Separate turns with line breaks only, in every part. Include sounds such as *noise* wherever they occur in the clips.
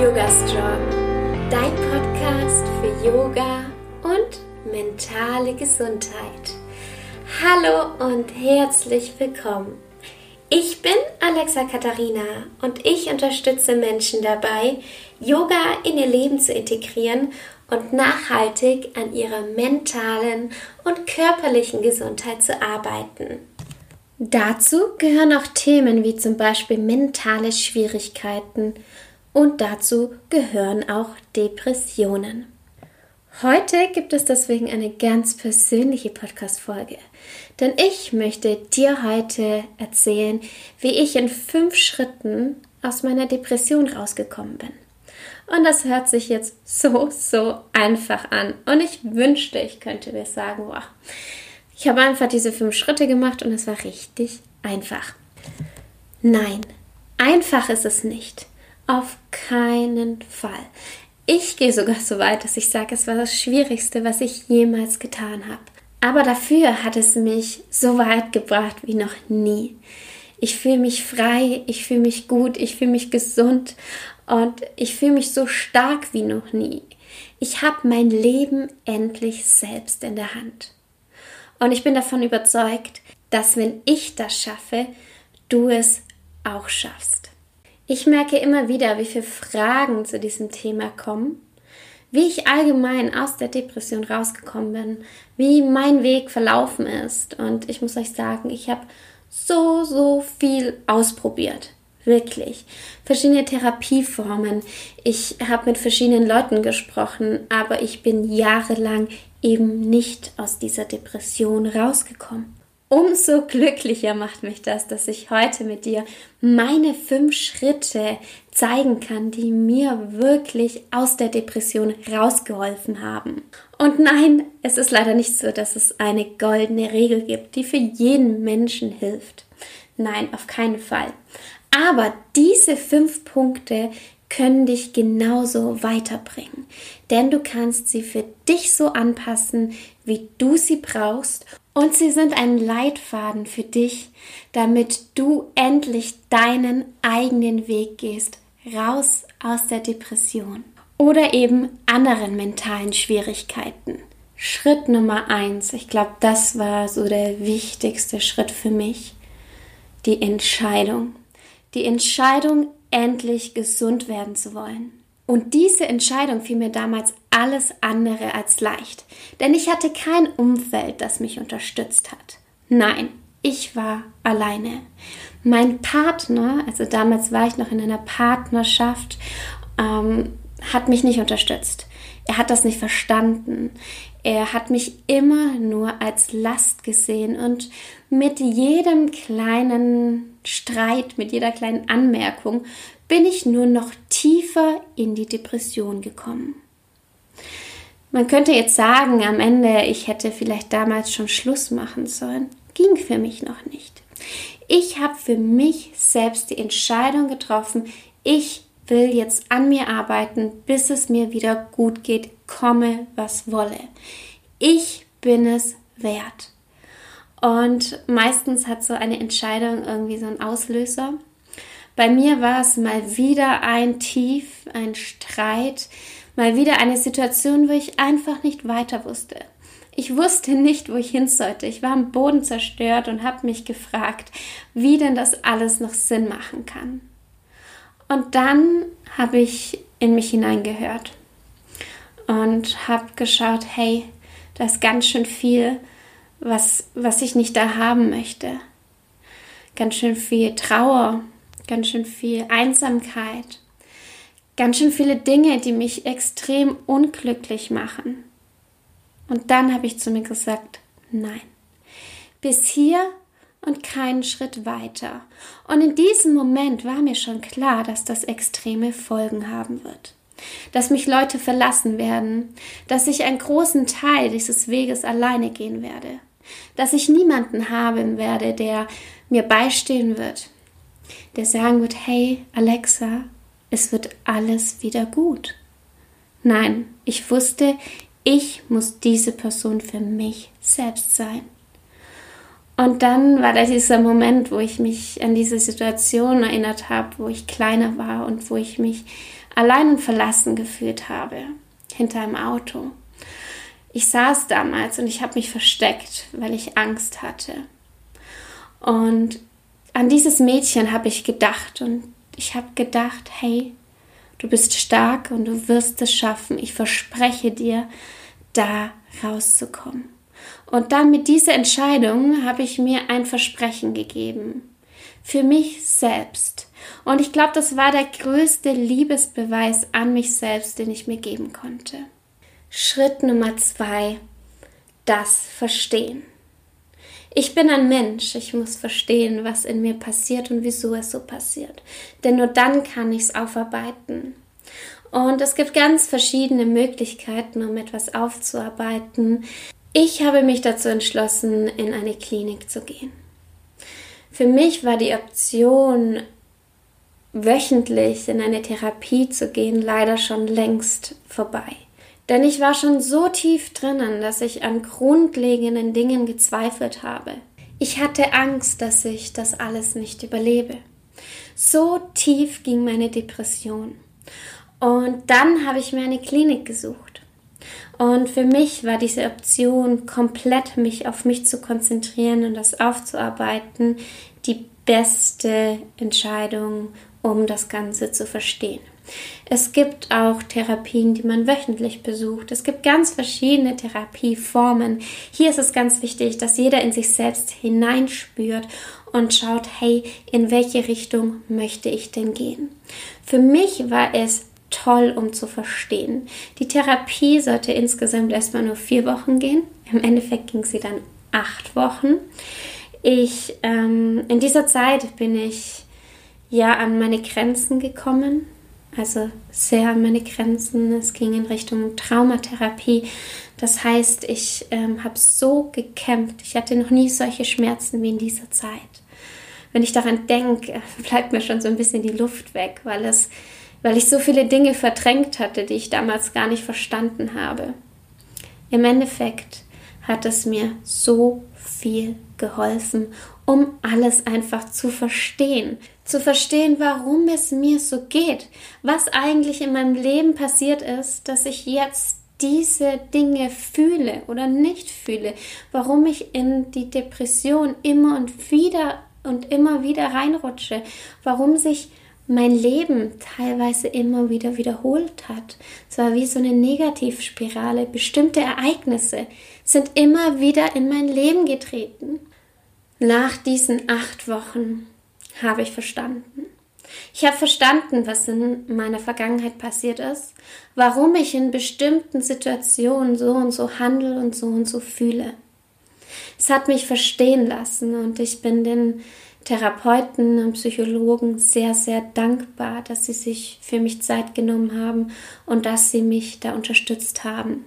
Yoga Strong, dein Podcast für Yoga und mentale Gesundheit. Hallo und herzlich willkommen. Ich bin Alexa Katharina und ich unterstütze Menschen dabei, Yoga in ihr Leben zu integrieren und nachhaltig an ihrer mentalen und körperlichen Gesundheit zu arbeiten. Dazu gehören auch Themen wie zum Beispiel mentale Schwierigkeiten und dazu gehören auch Depressionen. Heute gibt es deswegen eine ganz persönliche Podcast-Folge, denn ich möchte dir heute erzählen, wie ich in fünf Schritten aus meiner Depression rausgekommen bin. Und das hört sich jetzt so, so einfach an. Und ich wünschte, ich könnte dir sagen, wow, ich habe einfach diese fünf Schritte gemacht und es war richtig einfach. Nein, einfach ist es nicht. Auf keinen Fall. Ich gehe sogar so weit, dass ich sage, es war das Schwierigste, was ich jemals getan habe. Aber dafür hat es mich so weit gebracht wie noch nie. Ich fühle mich frei, ich fühle mich gut, ich fühle mich gesund und ich fühle mich so stark wie noch nie. Ich habe mein Leben endlich selbst in der Hand. Und ich bin davon überzeugt, dass wenn ich das schaffe, du es auch schaffst. Ich merke immer wieder, wie viele Fragen zu diesem Thema kommen, wie ich allgemein aus der Depression rausgekommen bin, wie mein Weg verlaufen ist. Und ich muss euch sagen, ich habe so, so viel ausprobiert. Wirklich. Verschiedene Therapieformen. Ich habe mit verschiedenen Leuten gesprochen, aber ich bin jahrelang eben nicht aus dieser Depression rausgekommen. Umso glücklicher macht mich das, dass ich heute mit dir meine fünf Schritte zeigen kann, die mir wirklich aus der Depression rausgeholfen haben. Und nein, es ist leider nicht so, dass es eine goldene Regel gibt, die für jeden Menschen hilft. Nein, auf keinen Fall. Aber diese fünf Punkte können dich genauso weiterbringen. Denn du kannst sie für dich so anpassen, wie du sie brauchst. Und sie sind ein Leitfaden für dich, damit du endlich deinen eigenen Weg gehst, raus aus der Depression oder eben anderen mentalen Schwierigkeiten. Schritt Nummer eins, ich glaube, das war so der wichtigste Schritt für mich, die Entscheidung. Die Entscheidung, endlich gesund werden zu wollen. Und diese Entscheidung fiel mir damals alles andere als leicht, denn ich hatte kein Umfeld, das mich unterstützt hat. Nein, ich war alleine. Mein Partner, also damals war ich noch in einer Partnerschaft, ähm, hat mich nicht unterstützt. Er hat das nicht verstanden. Er hat mich immer nur als Last gesehen und mit jedem kleinen Streit, mit jeder kleinen Anmerkung bin ich nur noch tiefer in die Depression gekommen. Man könnte jetzt sagen, am Ende, ich hätte vielleicht damals schon Schluss machen sollen. Ging für mich noch nicht. Ich habe für mich selbst die Entscheidung getroffen, ich will jetzt an mir arbeiten, bis es mir wieder gut geht, komme, was wolle. Ich bin es wert. Und meistens hat so eine Entscheidung irgendwie so einen Auslöser. Bei mir war es mal wieder ein Tief, ein Streit, mal wieder eine Situation, wo ich einfach nicht weiter wusste. Ich wusste nicht, wo ich hin sollte. Ich war am Boden zerstört und habe mich gefragt, wie denn das alles noch Sinn machen kann. Und dann habe ich in mich hineingehört und habe geschaut, hey, da ist ganz schön viel, was, was ich nicht da haben möchte. Ganz schön viel Trauer, ganz schön viel Einsamkeit, ganz schön viele Dinge, die mich extrem unglücklich machen. Und dann habe ich zu mir gesagt, nein. Bis hier und keinen Schritt weiter. Und in diesem Moment war mir schon klar, dass das extreme Folgen haben wird. Dass mich Leute verlassen werden, dass ich einen großen Teil dieses Weges alleine gehen werde, dass ich niemanden haben werde, der mir beistehen wird, der sagen wird, hey Alexa, es wird alles wieder gut. Nein, ich wusste, ich muss diese Person für mich selbst sein. Und dann war da dieser Moment, wo ich mich an diese Situation erinnert habe, wo ich kleiner war und wo ich mich allein und verlassen gefühlt habe, hinter einem Auto. Ich saß damals und ich habe mich versteckt, weil ich Angst hatte. Und an dieses Mädchen habe ich gedacht und ich habe gedacht, hey, du bist stark und du wirst es schaffen. Ich verspreche dir, da rauszukommen. Und dann mit dieser Entscheidung habe ich mir ein Versprechen gegeben. Für mich selbst. Und ich glaube, das war der größte Liebesbeweis an mich selbst, den ich mir geben konnte. Schritt Nummer zwei. Das Verstehen. Ich bin ein Mensch, ich muss verstehen, was in mir passiert und wieso es so passiert. Denn nur dann kann ich es aufarbeiten. Und es gibt ganz verschiedene Möglichkeiten, um etwas aufzuarbeiten. Ich habe mich dazu entschlossen, in eine Klinik zu gehen. Für mich war die Option, wöchentlich in eine Therapie zu gehen, leider schon längst vorbei. Denn ich war schon so tief drinnen, dass ich an grundlegenden Dingen gezweifelt habe. Ich hatte Angst, dass ich das alles nicht überlebe. So tief ging meine Depression. Und dann habe ich mir eine Klinik gesucht. Und für mich war diese Option, komplett mich auf mich zu konzentrieren und das aufzuarbeiten, die beste Entscheidung, um das Ganze zu verstehen. Es gibt auch Therapien, die man wöchentlich besucht. Es gibt ganz verschiedene Therapieformen. Hier ist es ganz wichtig, dass jeder in sich selbst hineinspürt und schaut, hey, in welche Richtung möchte ich denn gehen? Für mich war es toll, um zu verstehen. Die Therapie sollte insgesamt erstmal nur vier Wochen gehen. Im Endeffekt ging sie dann acht Wochen. Ich, ähm, in dieser Zeit bin ich ja an meine Grenzen gekommen also sehr an meine Grenzen. Es ging in Richtung Traumatherapie. Das heißt, ich ähm, habe so gekämpft. Ich hatte noch nie solche Schmerzen wie in dieser Zeit. Wenn ich daran denke, *laughs* bleibt mir schon so ein bisschen die Luft weg, weil, es, weil ich so viele Dinge verdrängt hatte, die ich damals gar nicht verstanden habe. Im Endeffekt hat es mir so viel geholfen, um alles einfach zu verstehen, zu verstehen, warum es mir so geht, was eigentlich in meinem Leben passiert ist, dass ich jetzt diese Dinge fühle oder nicht fühle, warum ich in die Depression immer und wieder und immer wieder reinrutsche, warum sich mein Leben teilweise immer wieder wiederholt hat. Es war wie so eine Negativspirale. Bestimmte Ereignisse sind immer wieder in mein Leben getreten. Nach diesen acht Wochen habe ich verstanden. Ich habe verstanden, was in meiner Vergangenheit passiert ist, warum ich in bestimmten Situationen so und so handle und so und so fühle. Es hat mich verstehen lassen und ich bin den Therapeuten und Psychologen sehr, sehr dankbar, dass sie sich für mich Zeit genommen haben und dass sie mich da unterstützt haben.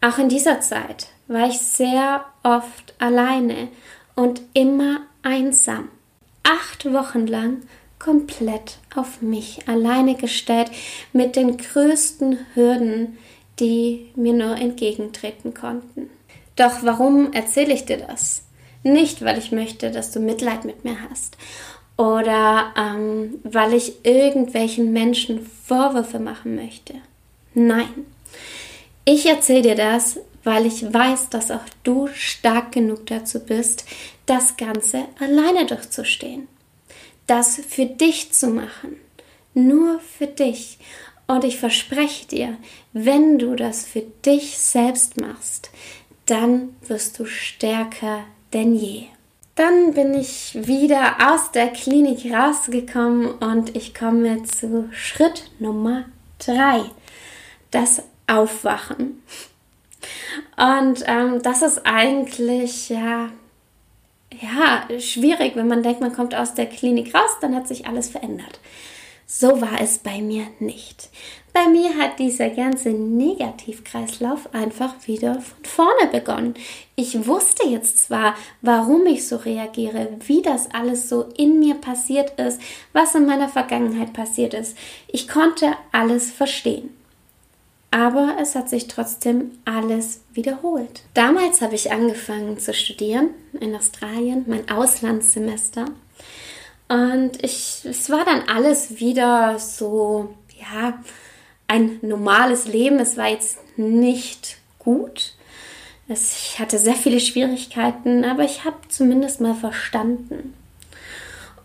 Auch in dieser Zeit war ich sehr oft alleine und immer einsam acht Wochen lang komplett auf mich alleine gestellt mit den größten Hürden, die mir nur entgegentreten konnten. Doch warum erzähle ich dir das? Nicht, weil ich möchte, dass du Mitleid mit mir hast oder ähm, weil ich irgendwelchen Menschen Vorwürfe machen möchte. Nein, ich erzähle dir das, weil ich weiß, dass auch du stark genug dazu bist, das Ganze alleine durchzustehen. Das für dich zu machen. Nur für dich. Und ich verspreche dir, wenn du das für dich selbst machst, dann wirst du stärker denn je. Dann bin ich wieder aus der Klinik rausgekommen und ich komme zu Schritt Nummer drei. Das Aufwachen. Und ähm, das ist eigentlich ja, ja schwierig, wenn man denkt, man kommt aus der Klinik raus, dann hat sich alles verändert. So war es bei mir nicht. Bei mir hat dieser ganze Negativkreislauf einfach wieder von vorne begonnen. Ich wusste jetzt zwar, warum ich so reagiere, wie das alles so in mir passiert ist, was in meiner Vergangenheit passiert ist. Ich konnte alles verstehen aber es hat sich trotzdem alles wiederholt. Damals habe ich angefangen zu studieren in Australien, mein Auslandssemester. Und ich, es war dann alles wieder so, ja, ein normales Leben. Es war jetzt nicht gut. Ich hatte sehr viele Schwierigkeiten, aber ich habe zumindest mal verstanden.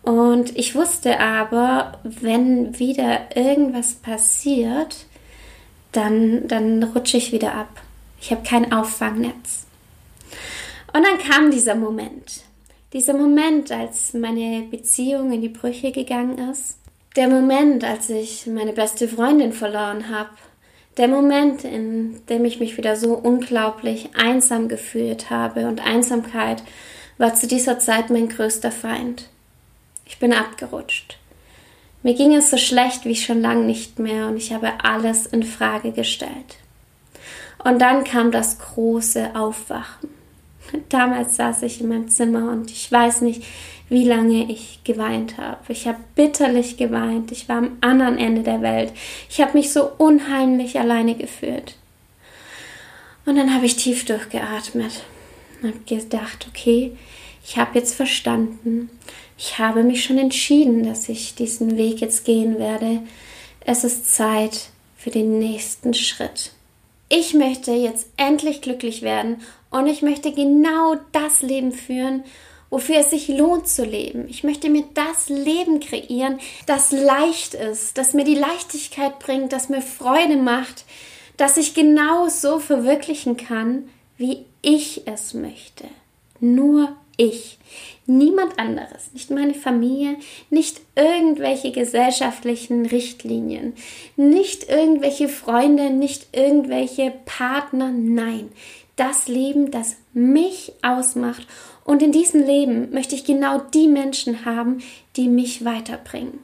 Und ich wusste aber, wenn wieder irgendwas passiert, dann, dann rutsche ich wieder ab. Ich habe kein Auffangnetz. Und dann kam dieser Moment. Dieser Moment, als meine Beziehung in die Brüche gegangen ist. Der Moment, als ich meine beste Freundin verloren habe. Der Moment, in dem ich mich wieder so unglaublich einsam gefühlt habe. Und Einsamkeit war zu dieser Zeit mein größter Feind. Ich bin abgerutscht. Mir ging es so schlecht wie schon lange nicht mehr und ich habe alles in Frage gestellt. Und dann kam das große Aufwachen. Damals saß ich in meinem Zimmer und ich weiß nicht, wie lange ich geweint habe. Ich habe bitterlich geweint. Ich war am anderen Ende der Welt. Ich habe mich so unheimlich alleine gefühlt. Und dann habe ich tief durchgeatmet und gedacht, okay, ich habe jetzt verstanden, ich habe mich schon entschieden, dass ich diesen Weg jetzt gehen werde. Es ist Zeit für den nächsten Schritt. Ich möchte jetzt endlich glücklich werden und ich möchte genau das Leben führen, wofür es sich lohnt zu leben. Ich möchte mir das Leben kreieren, das leicht ist, das mir die Leichtigkeit bringt, das mir Freude macht, das ich genau so verwirklichen kann, wie ich es möchte. Nur ich. Niemand anderes, nicht meine Familie, nicht irgendwelche gesellschaftlichen Richtlinien, nicht irgendwelche Freunde, nicht irgendwelche Partner, nein, das Leben, das mich ausmacht und in diesem Leben möchte ich genau die Menschen haben, die mich weiterbringen.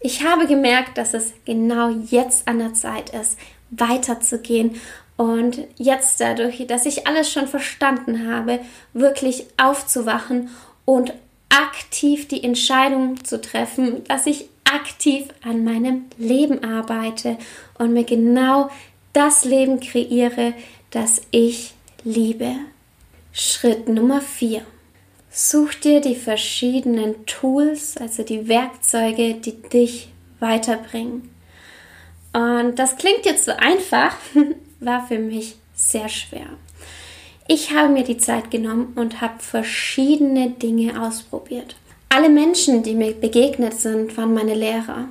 Ich habe gemerkt, dass es genau jetzt an der Zeit ist, weiterzugehen und jetzt dadurch, dass ich alles schon verstanden habe, wirklich aufzuwachen und aktiv die Entscheidung zu treffen, dass ich aktiv an meinem Leben arbeite und mir genau das Leben kreiere, das ich liebe. Schritt Nummer 4. Such dir die verschiedenen Tools, also die Werkzeuge, die dich weiterbringen. Und das klingt jetzt so einfach, *laughs* war für mich sehr schwer. Ich habe mir die Zeit genommen und habe verschiedene Dinge ausprobiert. Alle Menschen, die mir begegnet sind, waren meine Lehrer.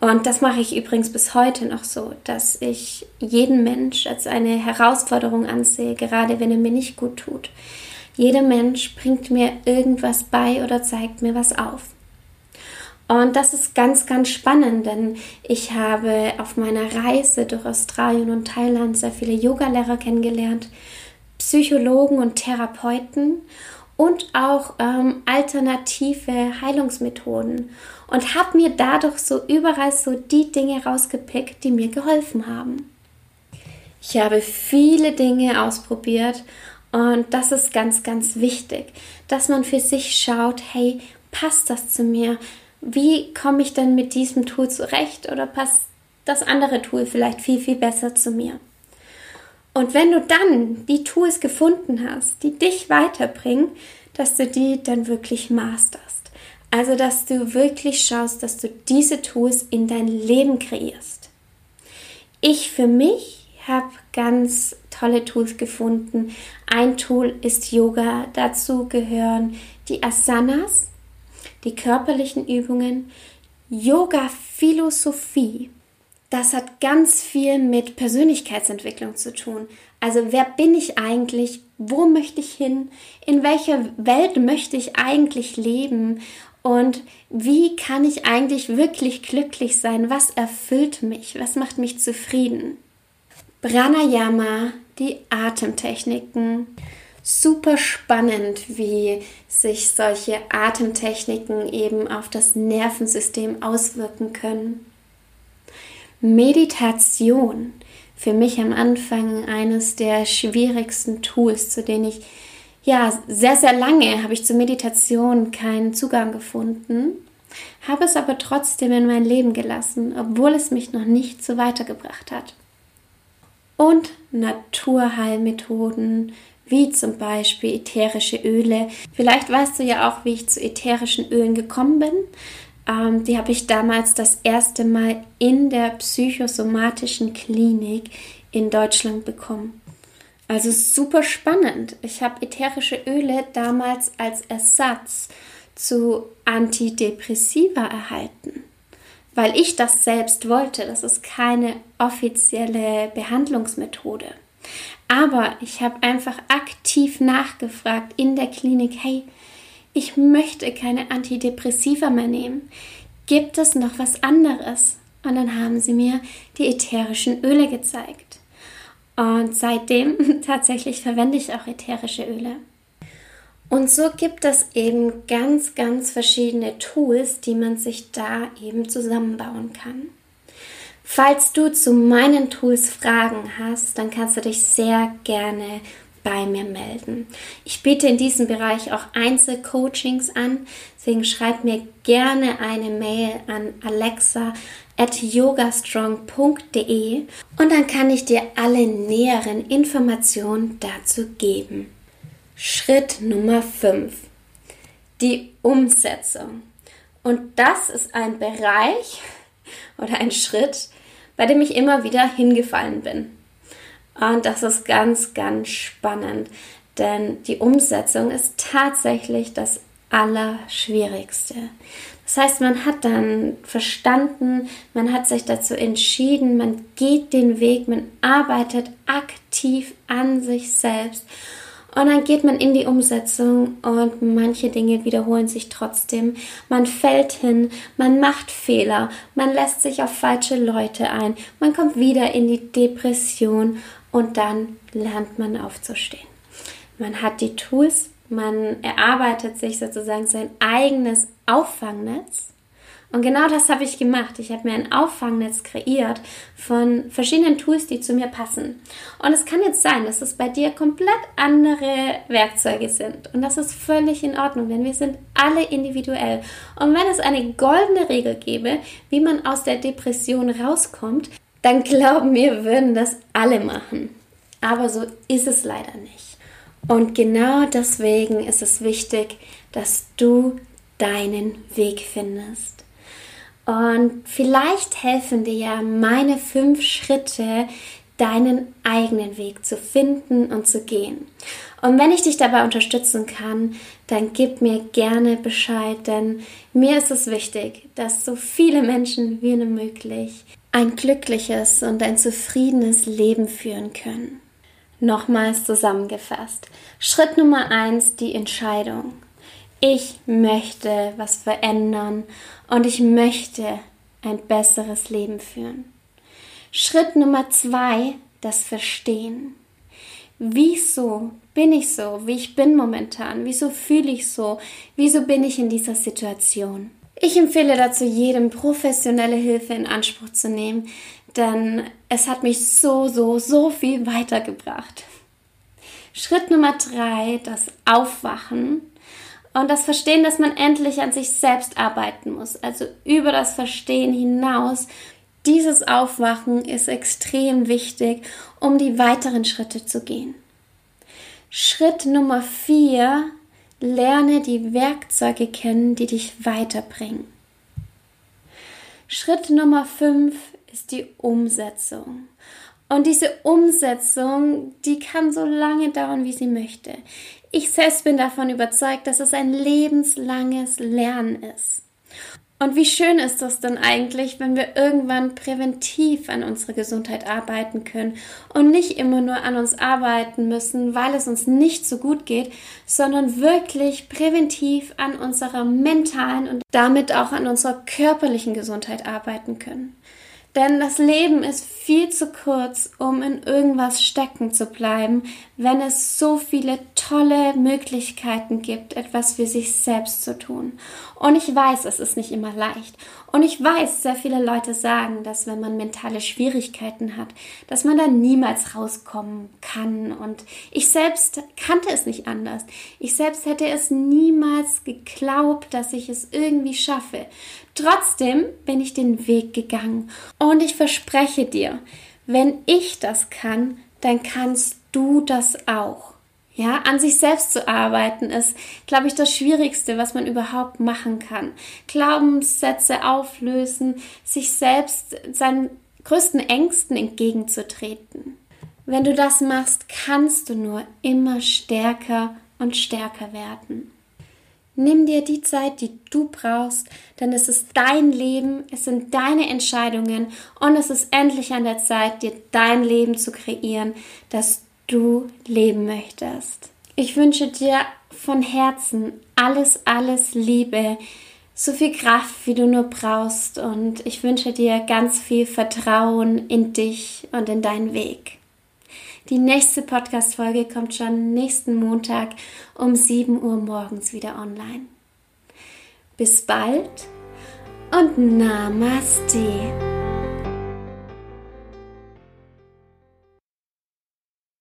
Und das mache ich übrigens bis heute noch so, dass ich jeden Mensch als eine Herausforderung ansehe, gerade wenn er mir nicht gut tut. Jeder Mensch bringt mir irgendwas bei oder zeigt mir was auf. Und das ist ganz, ganz spannend, denn ich habe auf meiner Reise durch Australien und Thailand sehr viele Yogalehrer kennengelernt, Psychologen und Therapeuten und auch ähm, alternative Heilungsmethoden und habe mir dadurch so überall so die Dinge rausgepickt, die mir geholfen haben. Ich habe viele Dinge ausprobiert und das ist ganz, ganz wichtig, dass man für sich schaut, hey, passt das zu mir? Wie komme ich denn mit diesem Tool zurecht oder passt das andere Tool vielleicht viel, viel besser zu mir? Und wenn du dann die Tools gefunden hast, die dich weiterbringen, dass du die dann wirklich masterst. Also, dass du wirklich schaust, dass du diese Tools in dein Leben kreierst. Ich für mich habe ganz tolle Tools gefunden. Ein Tool ist Yoga. Dazu gehören die Asanas, die körperlichen Übungen, Yoga, Philosophie. Das hat ganz viel mit Persönlichkeitsentwicklung zu tun. Also wer bin ich eigentlich? Wo möchte ich hin? In welcher Welt möchte ich eigentlich leben? Und wie kann ich eigentlich wirklich glücklich sein? Was erfüllt mich? Was macht mich zufrieden? Pranayama, die Atemtechniken, super spannend, wie sich solche Atemtechniken eben auf das Nervensystem auswirken können. Meditation, für mich am Anfang eines der schwierigsten Tools, zu denen ich ja sehr, sehr lange habe ich zur Meditation keinen Zugang gefunden, habe es aber trotzdem in mein Leben gelassen, obwohl es mich noch nicht so weitergebracht hat. Und Naturheilmethoden wie zum Beispiel ätherische Öle. Vielleicht weißt du ja auch, wie ich zu ätherischen Ölen gekommen bin. Ähm, die habe ich damals das erste Mal in der psychosomatischen Klinik in Deutschland bekommen. Also super spannend. Ich habe ätherische Öle damals als Ersatz zu Antidepressiva erhalten, weil ich das selbst wollte. Das ist keine offizielle Behandlungsmethode. Aber ich habe einfach aktiv nachgefragt in der Klinik, hey, ich möchte keine Antidepressiva mehr nehmen. Gibt es noch was anderes? Und dann haben sie mir die ätherischen Öle gezeigt. Und seitdem *laughs* tatsächlich verwende ich auch ätherische Öle. Und so gibt es eben ganz, ganz verschiedene Tools, die man sich da eben zusammenbauen kann. Falls du zu meinen Tools Fragen hast, dann kannst du dich sehr gerne bei mir melden. Ich biete in diesem Bereich auch Einzelcoachings an, deswegen schreib mir gerne eine Mail an alexa at yogastrong.de und dann kann ich dir alle näheren Informationen dazu geben. Schritt Nummer 5. Die Umsetzung. Und das ist ein Bereich oder ein Schritt, bei dem ich immer wieder hingefallen bin. Und das ist ganz, ganz spannend, denn die Umsetzung ist tatsächlich das Allerschwierigste. Das heißt, man hat dann verstanden, man hat sich dazu entschieden, man geht den Weg, man arbeitet aktiv an sich selbst und dann geht man in die Umsetzung und manche Dinge wiederholen sich trotzdem. Man fällt hin, man macht Fehler, man lässt sich auf falsche Leute ein, man kommt wieder in die Depression und dann lernt man aufzustehen. Man hat die Tools, man erarbeitet sich sozusagen sein eigenes Auffangnetz. Und genau das habe ich gemacht. Ich habe mir ein Auffangnetz kreiert von verschiedenen Tools, die zu mir passen. Und es kann jetzt sein, dass es bei dir komplett andere Werkzeuge sind. Und das ist völlig in Ordnung, denn wir sind alle individuell. Und wenn es eine goldene Regel gäbe, wie man aus der Depression rauskommt, dann glauben wir, würden das alle machen. Aber so ist es leider nicht. Und genau deswegen ist es wichtig, dass du deinen Weg findest. Und vielleicht helfen dir ja meine fünf Schritte, deinen eigenen Weg zu finden und zu gehen. Und wenn ich dich dabei unterstützen kann, dann gib mir gerne Bescheid, denn mir ist es wichtig, dass so viele Menschen wie nur möglich ein glückliches und ein zufriedenes Leben führen können. Nochmals zusammengefasst. Schritt Nummer eins, die Entscheidung. Ich möchte was verändern und ich möchte ein besseres Leben führen. Schritt Nummer zwei, das Verstehen. Wieso bin ich so, wie ich bin momentan? Wieso fühle ich so? Wieso bin ich in dieser Situation? Ich empfehle dazu jedem professionelle Hilfe in Anspruch zu nehmen, denn es hat mich so, so, so viel weitergebracht. Schritt Nummer drei, das Aufwachen und das Verstehen, dass man endlich an sich selbst arbeiten muss, also über das Verstehen hinaus. Dieses Aufwachen ist extrem wichtig, um die weiteren Schritte zu gehen. Schritt Nummer vier, Lerne die Werkzeuge kennen, die dich weiterbringen. Schritt Nummer 5 ist die Umsetzung. Und diese Umsetzung, die kann so lange dauern, wie sie möchte. Ich selbst bin davon überzeugt, dass es ein lebenslanges Lernen ist. Und wie schön ist das denn eigentlich, wenn wir irgendwann präventiv an unserer Gesundheit arbeiten können und nicht immer nur an uns arbeiten müssen, weil es uns nicht so gut geht, sondern wirklich präventiv an unserer mentalen und damit auch an unserer körperlichen Gesundheit arbeiten können. Denn das Leben ist viel zu kurz, um in irgendwas stecken zu bleiben, wenn es so viele tolle Möglichkeiten gibt, etwas für sich selbst zu tun. Und ich weiß, es ist nicht immer leicht. Und ich weiß, sehr viele Leute sagen, dass wenn man mentale Schwierigkeiten hat, dass man da niemals rauskommen kann. Und ich selbst kannte es nicht anders. Ich selbst hätte es niemals geglaubt, dass ich es irgendwie schaffe. Trotzdem bin ich den Weg gegangen und ich verspreche dir, wenn ich das kann, dann kannst du das auch. Ja, an sich selbst zu arbeiten ist, glaube ich, das Schwierigste, was man überhaupt machen kann. Glaubenssätze auflösen, sich selbst seinen größten Ängsten entgegenzutreten. Wenn du das machst, kannst du nur immer stärker und stärker werden. Nimm dir die Zeit, die du brauchst, denn es ist dein Leben, es sind deine Entscheidungen und es ist endlich an der Zeit, dir dein Leben zu kreieren, das du leben möchtest. Ich wünsche dir von Herzen alles, alles Liebe, so viel Kraft, wie du nur brauchst und ich wünsche dir ganz viel Vertrauen in dich und in deinen Weg. Die nächste Podcast-Folge kommt schon nächsten Montag um 7 Uhr morgens wieder online. Bis bald und Namaste.